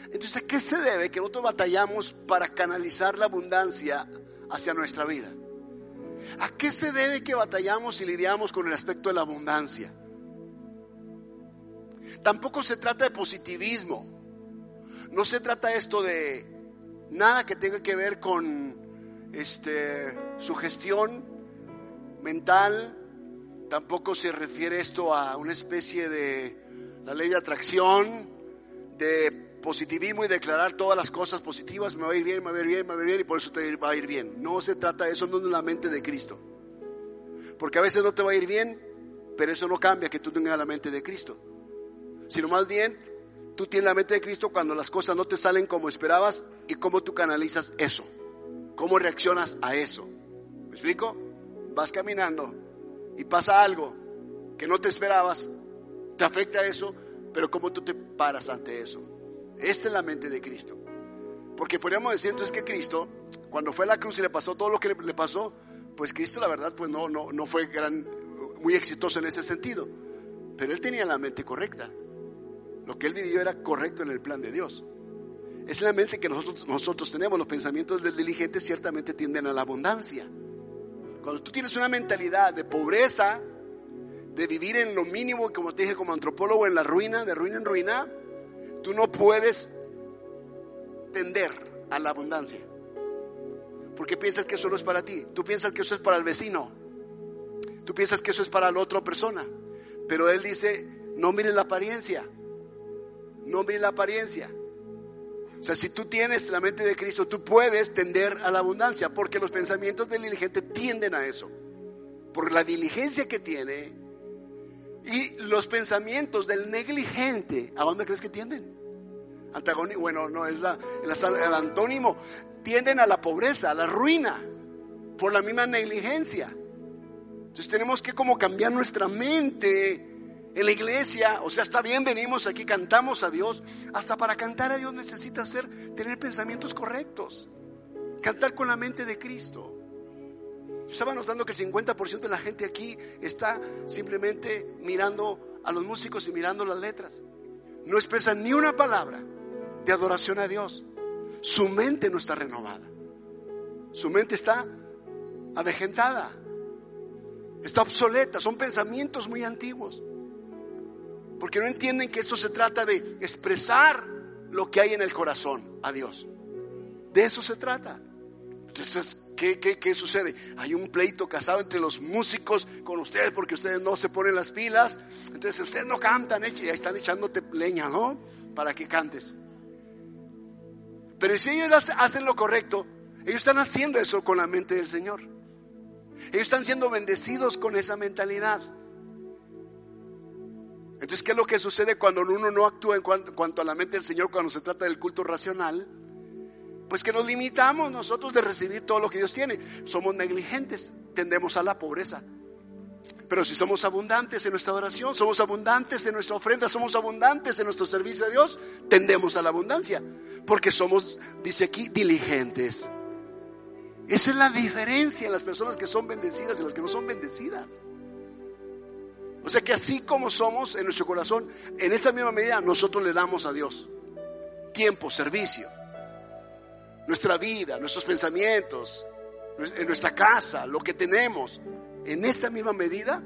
Entonces, ¿a qué se debe que nosotros batallamos para canalizar la abundancia hacia nuestra vida? ¿A qué se debe que batallamos y lidiamos con el aspecto de la abundancia? Tampoco se trata de positivismo. No se trata esto de nada que tenga que ver con este, su gestión mental. Tampoco se refiere esto a una especie de la ley de atracción, de positivismo y declarar todas las cosas positivas. Me va a ir bien, me va a ir bien, me va a ir bien y por eso te va a ir bien. No se trata de eso, no es la mente de Cristo. Porque a veces no te va a ir bien, pero eso no cambia que tú tengas la mente de Cristo. Sino más bien Tú tienes la mente de Cristo cuando las cosas no te salen como esperabas y cómo tú canalizas eso. ¿Cómo reaccionas a eso? ¿Me explico? Vas caminando y pasa algo que no te esperabas, te afecta eso, pero cómo tú te paras ante eso. Esta es la mente de Cristo. Porque podríamos decir entonces que Cristo, cuando fue a la cruz y le pasó todo lo que le, pasó, pues Cristo la verdad pues no, no, no fue muy exitoso en ese sentido. Pero él tenía la mente correcta. Lo que él vivió era correcto en el plan de Dios. Es la mente que nosotros, nosotros tenemos. Los pensamientos del diligente ciertamente tienden a la abundancia. Cuando tú tienes una mentalidad de pobreza, de vivir en lo mínimo, como te dije como antropólogo, en la ruina, de ruina en ruina, tú no puedes tender a la abundancia. Porque piensas que eso no es para ti. Tú piensas que eso es para el vecino. Tú piensas que eso es para la otra persona. Pero él dice, no mires la apariencia no miren la apariencia, O sea, si tú tienes la mente de Cristo, tú puedes tender a la abundancia, porque los pensamientos del diligente tienden a eso. Por la diligencia que tiene y los pensamientos del negligente, ¿a dónde crees que tienden? Antagónico, bueno, no, es la, el antónimo, tienden a la pobreza, a la ruina, por la misma negligencia. Entonces tenemos que como cambiar nuestra mente en la iglesia, o sea, está bien, venimos aquí, cantamos a Dios. Hasta para cantar a Dios necesita ser, tener pensamientos correctos. Cantar con la mente de Cristo. Estaba notando que el 50% de la gente aquí está simplemente mirando a los músicos y mirando las letras. No expresan ni una palabra de adoración a Dios. Su mente no está renovada. Su mente está avejentada. Está obsoleta. Son pensamientos muy antiguos. Porque no entienden que esto se trata de expresar lo que hay en el corazón a Dios. De eso se trata. Entonces, ¿qué, qué, sucede? Hay un pleito casado entre los músicos con ustedes porque ustedes no se ponen las pilas. Entonces, ustedes no cantan, y ahí están echándote leña, ¿no? Para que cantes. Pero si ellos hacen lo correcto, ellos están haciendo eso con la mente del Señor. Ellos están siendo bendecidos con esa mentalidad. Entonces, ¿qué es lo que sucede cuando uno no actúa en cuanto a la mente del Señor cuando se trata del culto racional? Pues que nos limitamos nosotros de recibir todo lo que Dios tiene. Somos negligentes, tendemos a la pobreza. Pero si somos abundantes en nuestra oración, somos abundantes en nuestra ofrenda, somos abundantes en nuestro servicio a Dios, tendemos a la abundancia. Porque somos, dice aquí, diligentes. Esa es la diferencia en las personas que son bendecidas y las que no son bendecidas. O sea que así como somos en nuestro corazón, en esta misma medida nosotros le damos a Dios tiempo, servicio, nuestra vida, nuestros pensamientos, en nuestra casa, lo que tenemos, en esta misma medida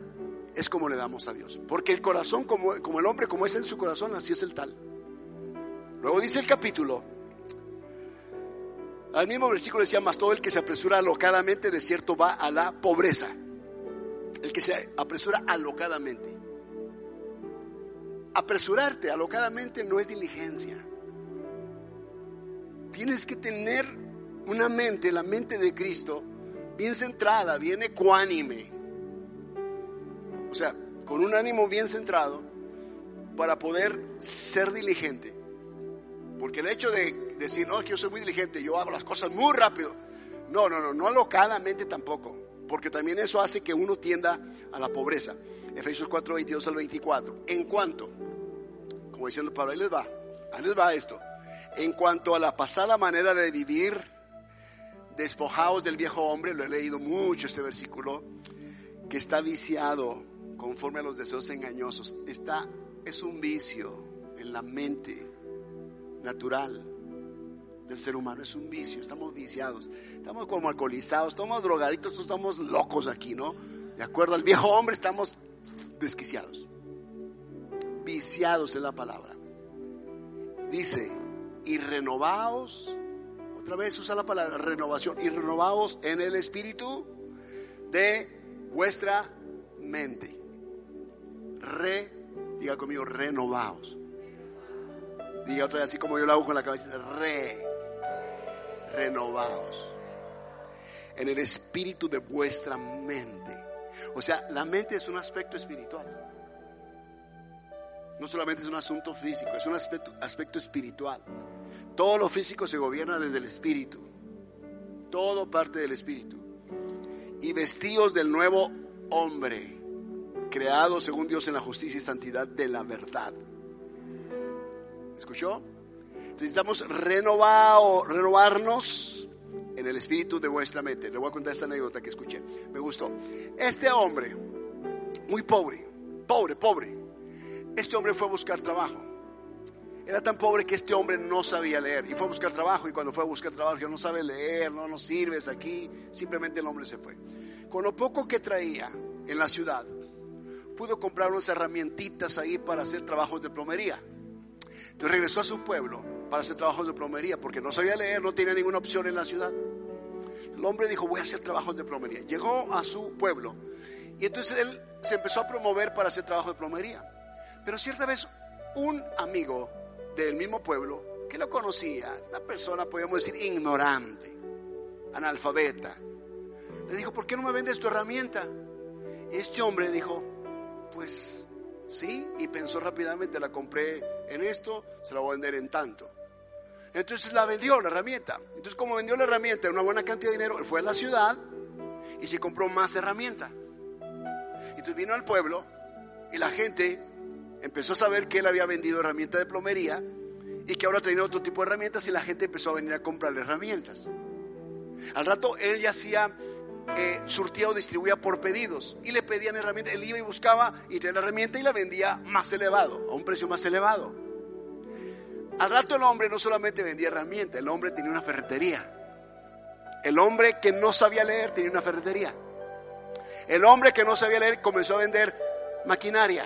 es como le damos a Dios. Porque el corazón, como, como el hombre, como es en su corazón, así es el tal. Luego dice el capítulo, al mismo versículo decía, más todo el que se apresura alocadamente de cierto va a la pobreza el que se apresura alocadamente. Apresurarte alocadamente no es diligencia. Tienes que tener una mente, la mente de Cristo, bien centrada, bien ecuánime. O sea, con un ánimo bien centrado para poder ser diligente. Porque el hecho de decir, no, es que yo soy muy diligente, yo hago las cosas muy rápido. No, no, no, no alocadamente tampoco porque también eso hace que uno tienda a la pobreza. Efesios 4, 22 al 24. En cuanto, como diciendo Pablo, ahí les va, ahí les va esto. En cuanto a la pasada manera de vivir, despojados del viejo hombre, lo he leído mucho este versículo, que está viciado conforme a los deseos engañosos. Está, es un vicio en la mente natural del ser humano, es un vicio, estamos viciados, estamos como alcoholizados, estamos drogaditos, estamos locos aquí, ¿no? De acuerdo al viejo hombre, estamos desquiciados, viciados en la palabra. Dice, y renovaos, otra vez usa la palabra renovación, y renovaos en el espíritu de vuestra mente. Re, diga conmigo, renovaos. Diga otra vez así como yo lo hago con la cabeza, re renovados en el espíritu de vuestra mente. O sea, la mente es un aspecto espiritual. No solamente es un asunto físico, es un aspecto, aspecto espiritual. Todo lo físico se gobierna desde el espíritu. Todo parte del espíritu. Y vestidos del nuevo hombre, creado según Dios en la justicia y santidad de la verdad. ¿Escuchó? Necesitamos renovar, renovarnos en el espíritu de vuestra mente. Le voy a contar esta anécdota que escuché. Me gustó. Este hombre, muy pobre, pobre, pobre. Este hombre fue a buscar trabajo. Era tan pobre que este hombre no sabía leer y fue a buscar trabajo y cuando fue a buscar trabajo dijo, no sabe leer, no nos sirves aquí. Simplemente el hombre se fue. Con lo poco que traía en la ciudad, pudo comprar unas herramientitas ahí para hacer trabajos de plomería. Entonces regresó a su pueblo para hacer trabajos de plomería, porque no sabía leer, no tenía ninguna opción en la ciudad. El hombre dijo, voy a hacer trabajos de plomería. Llegó a su pueblo y entonces él se empezó a promover para hacer trabajo de plomería. Pero cierta vez un amigo del mismo pueblo que lo conocía, una persona, podemos decir, ignorante, analfabeta. Le dijo, ¿por qué no me vendes tu herramienta? Este hombre dijo, pues sí, y pensó rápidamente, la compré en esto, se la voy a vender en tanto. Entonces la vendió la herramienta. Entonces como vendió la herramienta una buena cantidad de dinero, él fue a la ciudad y se compró más herramienta. Entonces vino al pueblo y la gente empezó a saber que él había vendido herramienta de plomería y que ahora tenía otro tipo de herramientas y la gente empezó a venir a comprarle herramientas. Al rato él ya hacía, eh, surtía o distribuía por pedidos y le pedían herramientas. Él iba y buscaba y traía la herramienta y la vendía más elevado, a un precio más elevado. Al rato el hombre no solamente vendía herramientas, el hombre tenía una ferretería. El hombre que no sabía leer tenía una ferretería. El hombre que no sabía leer comenzó a vender maquinaria,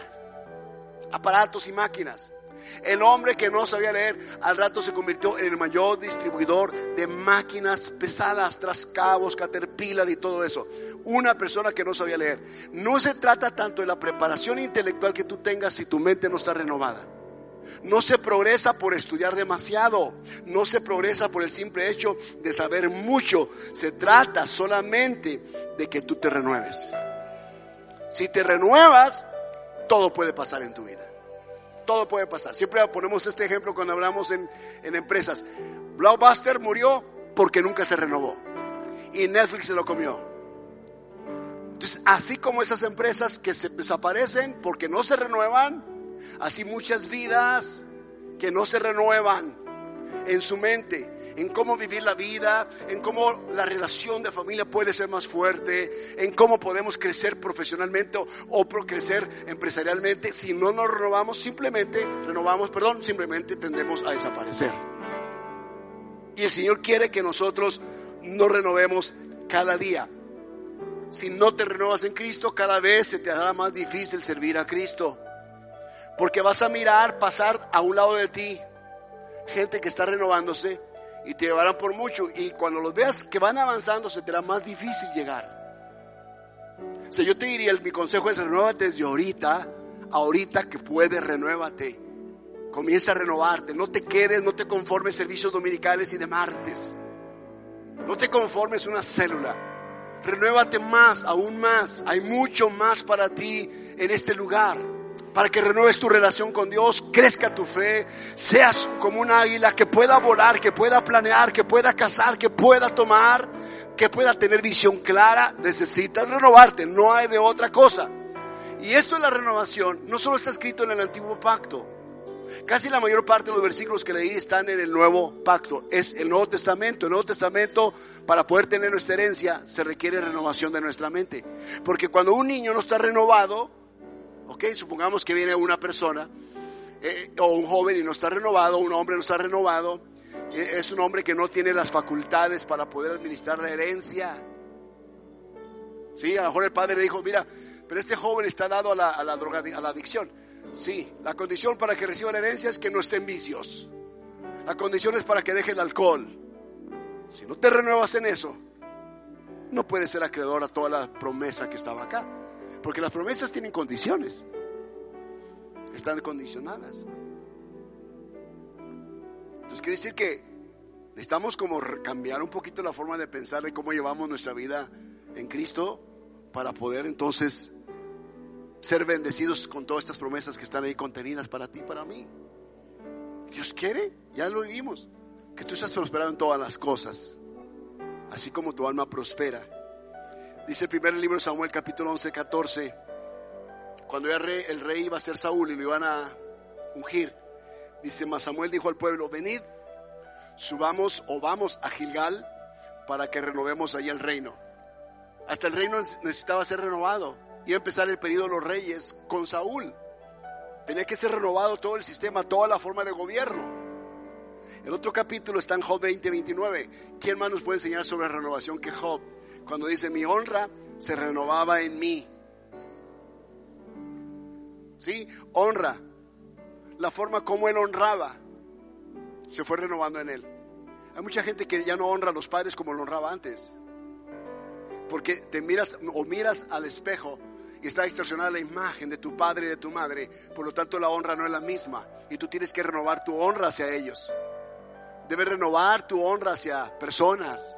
aparatos y máquinas. El hombre que no sabía leer al rato se convirtió en el mayor distribuidor de máquinas pesadas, trascabos, caterpillar y todo eso. Una persona que no sabía leer. No se trata tanto de la preparación intelectual que tú tengas si tu mente no está renovada. No se progresa por estudiar demasiado, no se progresa por el simple hecho de saber mucho. Se trata solamente de que tú te renueves. Si te renuevas, todo puede pasar en tu vida. Todo puede pasar. Siempre ponemos este ejemplo cuando hablamos en, en empresas. Blockbuster murió porque nunca se renovó. Y Netflix se lo comió. Entonces, así como esas empresas que se desaparecen porque no se renuevan, Así muchas vidas que no se renuevan en su mente, en cómo vivir la vida, en cómo la relación de familia puede ser más fuerte, en cómo podemos crecer profesionalmente o, crecer empresarialmente. Si no nos renovamos, simplemente renovamos, perdón, simplemente tendemos a desaparecer. Y el Señor quiere que nosotros nos renovemos cada día. Si no te renovas en Cristo, cada vez se te hará más difícil servir a Cristo. Porque vas a mirar pasar a un lado de ti gente que está renovándose y te llevarán por mucho. Y cuando los veas que van avanzando, se te hará más difícil llegar. O sea, yo te diría, mi consejo es renuévate desde ahorita, ahorita que puedes, renuévate. Comienza a renovarte. No te quedes, no te conformes servicios dominicales y de martes. No te conformes una célula. Renuévate más, aún más. Hay mucho más para ti en este lugar para que renueves tu relación con Dios, crezca tu fe, seas como un águila que pueda volar, que pueda planear, que pueda cazar, que pueda tomar, que pueda tener visión clara, necesitas renovarte, no hay de otra cosa. Y esto de la renovación no solo está escrito en el antiguo pacto, casi la mayor parte de los versículos que leí están en el nuevo pacto, es el Nuevo Testamento. El Nuevo Testamento, para poder tener nuestra herencia, se requiere renovación de nuestra mente. Porque cuando un niño no está renovado, Ok, supongamos que viene una persona eh, o un joven y no está renovado, un hombre no está renovado, es un hombre que no tiene las facultades para poder administrar la herencia. Sí, a lo mejor el padre le dijo, mira, pero este joven está dado a la, a la droga, a la adicción. Sí, la condición para que reciba la herencia es que no esté en vicios. La condición es para que deje el alcohol. Si no te renuevas en eso, no puedes ser acreedor a toda la promesa que estaba acá. Porque las promesas tienen condiciones. Están condicionadas. Entonces quiere decir que necesitamos como cambiar un poquito la forma de pensar de cómo llevamos nuestra vida en Cristo para poder entonces ser bendecidos con todas estas promesas que están ahí contenidas para ti y para mí. Dios quiere, ya lo vivimos, que tú seas prosperado en todas las cosas, así como tu alma prospera. Dice el primer libro de Samuel, capítulo 11, 14. Cuando el rey, el rey iba a ser Saúl y lo iban a ungir, dice: Mas Samuel dijo al pueblo: Venid, subamos o vamos a Gilgal para que renovemos allí el reino. Hasta el reino necesitaba ser renovado. Iba a empezar el periodo de los reyes con Saúl. Tenía que ser renovado todo el sistema, toda la forma de gobierno. El otro capítulo está en Job 20, 29. ¿Quién más nos puede enseñar sobre renovación que Job? Cuando dice mi honra se renovaba en mí. ¿Sí? Honra. La forma como él honraba se fue renovando en él. Hay mucha gente que ya no honra a los padres como lo honraba antes. Porque te miras o miras al espejo y está distorsionada la imagen de tu padre y de tu madre. Por lo tanto, la honra no es la misma. Y tú tienes que renovar tu honra hacia ellos. Debes renovar tu honra hacia personas.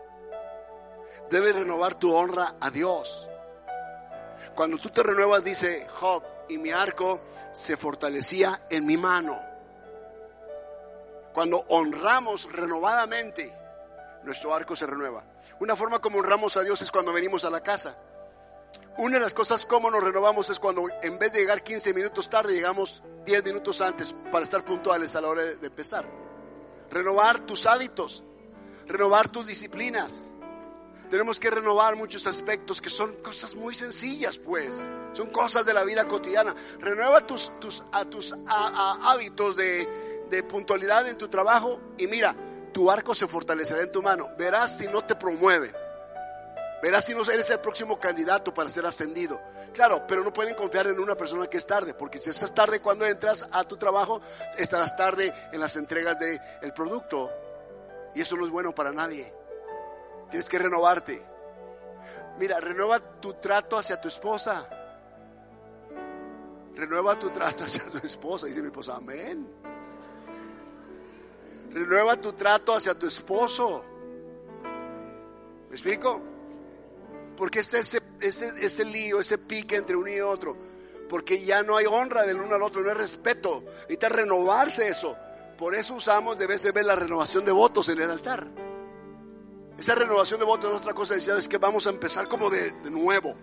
Debes renovar tu honra a Dios. Cuando tú te renuevas, dice Job, y mi arco se fortalecía en mi mano. Cuando honramos renovadamente, nuestro arco se renueva. Una forma como honramos a Dios es cuando venimos a la casa. Una de las cosas como nos renovamos es cuando en vez de llegar 15 minutos tarde, llegamos 10 minutos antes para estar puntuales a la hora de empezar. Renovar tus hábitos, renovar tus disciplinas. Tenemos que renovar muchos aspectos que son cosas muy sencillas, pues. Son cosas de la vida cotidiana. Renueva tus, tus, a, tus hábitos de, de puntualidad en tu trabajo y mira, tu arco se fortalecerá en tu mano. Verás si no te promueve. Verás si no eres el próximo candidato para ser ascendido. Claro, pero no pueden confiar en una persona que es tarde, porque si estás tarde cuando entras a tu trabajo, estarás tarde en las entregas del el producto. Y eso no es bueno para nadie. Tienes que renovarte. Mira, renueva tu trato hacia tu esposa. Renueva tu trato hacia tu esposa. Dice mi esposa, amén. Renueva tu trato hacia tu esposo. ¿Me explico? Porque está ese, ese, ese lío, ese pique entre uno y otro. Porque ya no hay honra del uno al otro, no hay respeto. Necesita renovarse eso. Por eso usamos de vez en vez la renovación de votos en el altar. Esa renovación de votos es otra cosa. Decía, es que vamos a empezar como de, nuevo.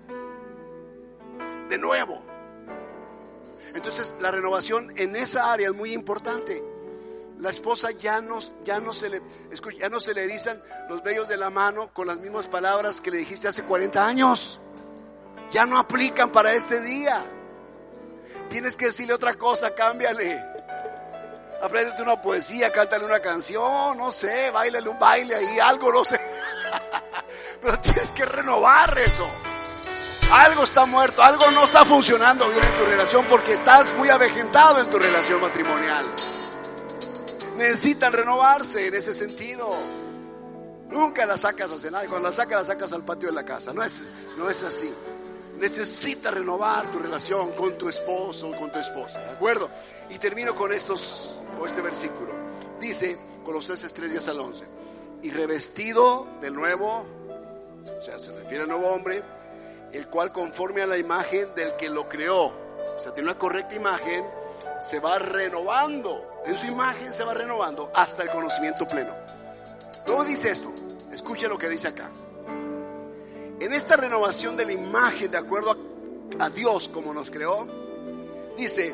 De nuevo. Entonces la renovación en esa área es muy importante la esposa ya no, ya no, se le, ya no se le erizan los vellos de la mano con las mismas palabras que le dijiste hace 40 años. Ya no aplican para este día. Tienes que decirle otra cosa, cámbiale. Apréndete una poesía, cántale una canción, no sé, bailale un baile ahí, algo, no sé. Pero tienes que renovar eso. Algo está muerto, algo no está funcionando bien en tu relación porque estás muy avejentado en tu relación matrimonial necesitan renovarse en ese sentido. Nunca la sacas a cenar, cuando la sacas la sacas al patio de la casa. No es, no es así. Necesitas renovar tu relación con tu esposo o con tu esposa, ¿de acuerdo? Y termino con estos, o este versículo. Dice Colosenses 3, 10 al 11. Y revestido de nuevo, o sea, se refiere al nuevo hombre, el cual conforme a la imagen del que lo creó, o sea, tiene una correcta imagen, se va renovando en su imagen se va renovando hasta el conocimiento pleno. ¿Cómo dice esto? Escuche lo que dice acá. En esta renovación de la imagen de acuerdo a, a Dios como nos creó, dice,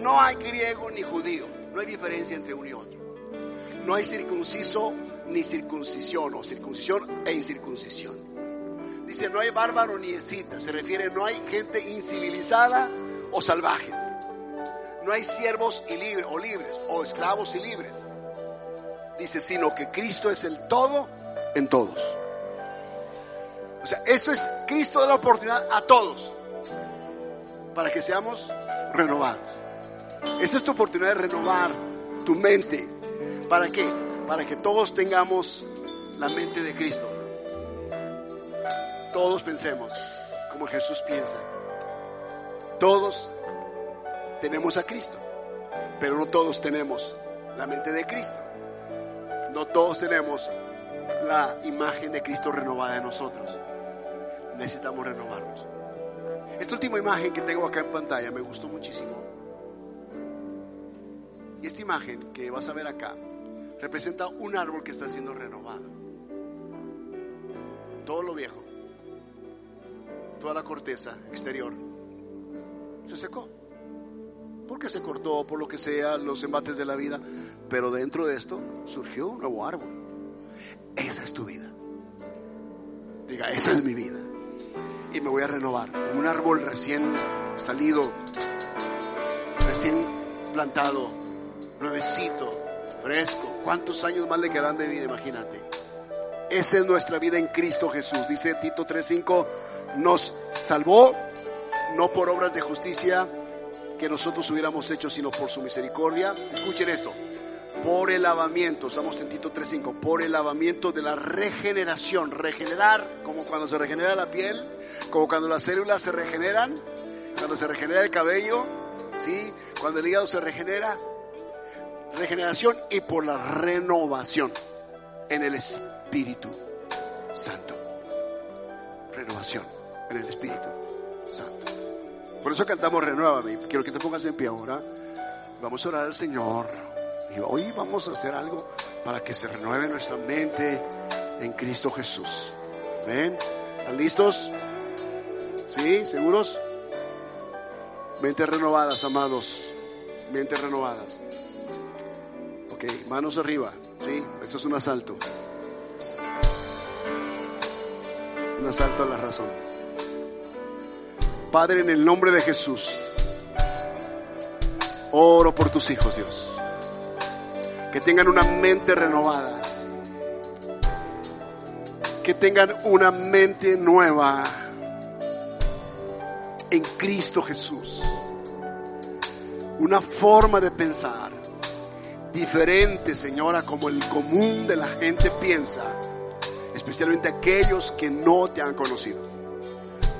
no hay griego ni judío, no hay diferencia entre uno y otro. No hay circunciso ni circuncisión o circuncisión e incircuncisión. Dice, no hay bárbaro ni escita, se refiere, no hay gente incivilizada o salvajes no hay siervos y libres, o libres, o esclavos y libres. Dice, sino que Cristo es el todo en todos. O sea, esto es Cristo da la oportunidad a todos para que seamos renovados. Esta es tu oportunidad de renovar tu mente. ¿Para qué? Para que todos tengamos la mente de Cristo. Todos pensemos como Jesús piensa. Todos tenemos a Cristo, pero no todos tenemos la mente de Cristo. No todos tenemos la imagen de Cristo renovada en nosotros. Necesitamos renovarnos. Esta última imagen que tengo acá en pantalla me gustó muchísimo. Y esta imagen que vas a ver acá representa un árbol que está siendo renovado. Todo lo viejo, toda la corteza exterior, se secó porque se cortó, por lo que sea, los embates de la vida. Pero dentro de esto surgió un nuevo árbol. Esa es tu vida. Diga, esa es mi vida. Y me voy a renovar. Un árbol recién salido, recién plantado, nuevecito, fresco. ¿Cuántos años más le quedarán de vida? Imagínate. Esa es nuestra vida en Cristo Jesús. Dice Tito 3:5, nos salvó no por obras de justicia que nosotros hubiéramos hecho, sino por su misericordia. Escuchen esto. Por el lavamiento, estamos en Tito 3.5, por el lavamiento de la regeneración. Regenerar, como cuando se regenera la piel, como cuando las células se regeneran, cuando se regenera el cabello, ¿sí? cuando el hígado se regenera. Regeneración y por la renovación en el Espíritu Santo. Renovación en el Espíritu Santo. Por eso cantamos Renuévame. Quiero que te pongas en pie ahora. Vamos a orar al Señor. Y hoy vamos a hacer algo para que se renueve nuestra mente en Cristo Jesús. ¿Ven? ¿Están listos? ¿Sí? ¿Seguros? Mentes renovadas, amados. Mentes renovadas. Ok, manos arriba. ¿Sí? Esto es un asalto. Un asalto a la razón. Padre, en el nombre de Jesús, oro por tus hijos, Dios. Que tengan una mente renovada. Que tengan una mente nueva en Cristo Jesús. Una forma de pensar diferente, Señora, como el común de la gente piensa, especialmente aquellos que no te han conocido.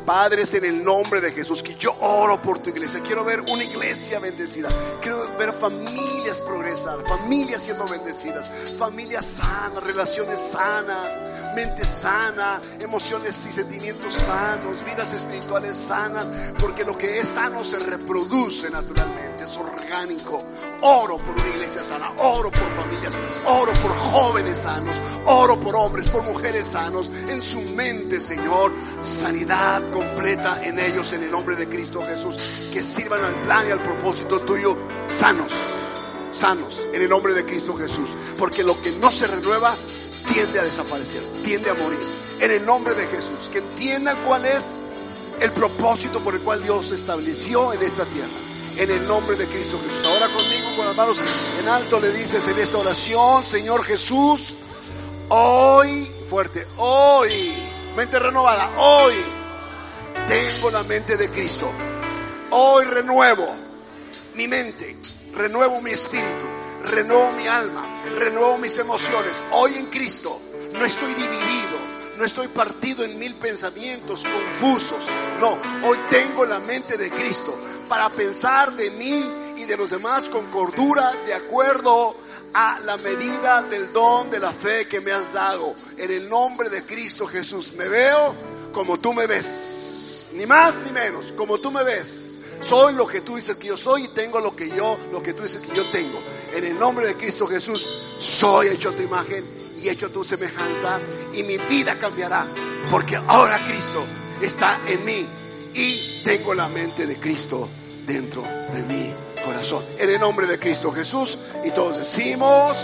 Padres, en el nombre de Jesús, que yo oro por tu iglesia. Quiero ver una iglesia bendecida. Quiero ver familias progresar, familias siendo bendecidas, familias sanas, relaciones sanas, mente sana, emociones y sentimientos sanos, vidas espirituales sanas, porque lo que es sano se reproduce naturalmente, orgánico. Oro por una iglesia sana, oro por familias, oro por jóvenes sanos, oro por hombres, por mujeres sanos, en su mente, Señor, sanidad completa en ellos en el nombre de Cristo Jesús, que sirvan al plan y al propósito tuyo, sanos, sanos, en el nombre de Cristo Jesús, porque lo que no se renueva tiende a desaparecer, tiende a morir, en el nombre de Jesús, que entiendan cuál es el propósito por el cual Dios estableció en esta tierra. En el nombre de Cristo Jesús. Ahora conmigo, con las manos en alto, le dices en esta oración, Señor Jesús, hoy, fuerte, hoy, mente renovada, hoy tengo la mente de Cristo. Hoy renuevo mi mente, renuevo mi espíritu, renuevo mi alma, renuevo mis emociones. Hoy en Cristo no estoy dividido, no estoy partido en mil pensamientos confusos. No, hoy tengo la mente de Cristo para pensar de mí y de los demás con cordura, de acuerdo a la medida del don de la fe que me has dado. En el nombre de Cristo Jesús me veo como tú me ves. Ni más ni menos, como tú me ves. Soy lo que tú dices que yo soy y tengo lo que yo, lo que tú dices que yo tengo. En el nombre de Cristo Jesús, soy hecho tu imagen y hecho tu semejanza y mi vida cambiará porque ahora Cristo está en mí y tengo la mente de Cristo dentro de mi corazón. En el nombre de Cristo Jesús y todos decimos...